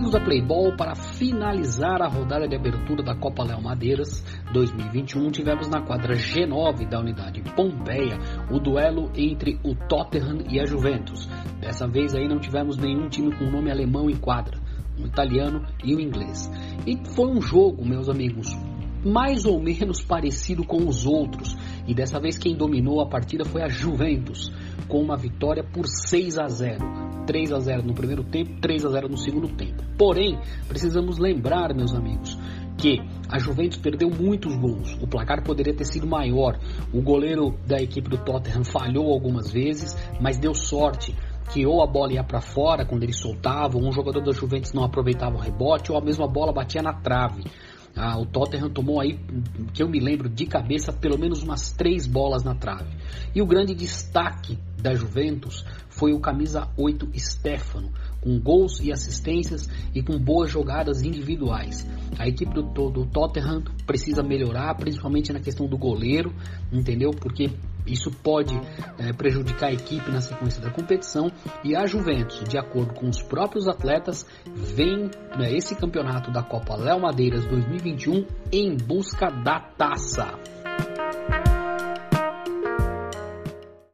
Amigos da Playball, para finalizar a rodada de abertura da Copa Léo Madeiras 2021, tivemos na quadra G9 da unidade Pompeia o duelo entre o Tottenham e a Juventus. Dessa vez aí não tivemos nenhum time com nome alemão em quadra, um italiano e um inglês. E foi um jogo, meus amigos, mais ou menos parecido com os outros. E dessa vez quem dominou a partida foi a Juventus, com uma vitória por 6 a 0. 3 a 0 no primeiro tempo, 3 a 0 no segundo tempo. Porém, precisamos lembrar, meus amigos, que a Juventus perdeu muitos gols. O placar poderia ter sido maior. O goleiro da equipe do Tottenham falhou algumas vezes, mas deu sorte que ou a bola ia para fora quando eles soltavam, um jogador da Juventus não aproveitava o rebote, ou a mesma bola batia na trave. Ah, o Tottenham tomou aí, que eu me lembro de cabeça, pelo menos umas três bolas na trave. E o grande destaque da Juventus foi o camisa 8 Stefano, com gols e assistências e com boas jogadas individuais. A equipe do, do Tottenham precisa melhorar, principalmente na questão do goleiro, entendeu? Porque isso pode é, prejudicar a equipe na sequência da competição e a Juventus, de acordo com os próprios atletas, vem né, esse campeonato da Copa Léo Madeiras 2021 em busca da taça.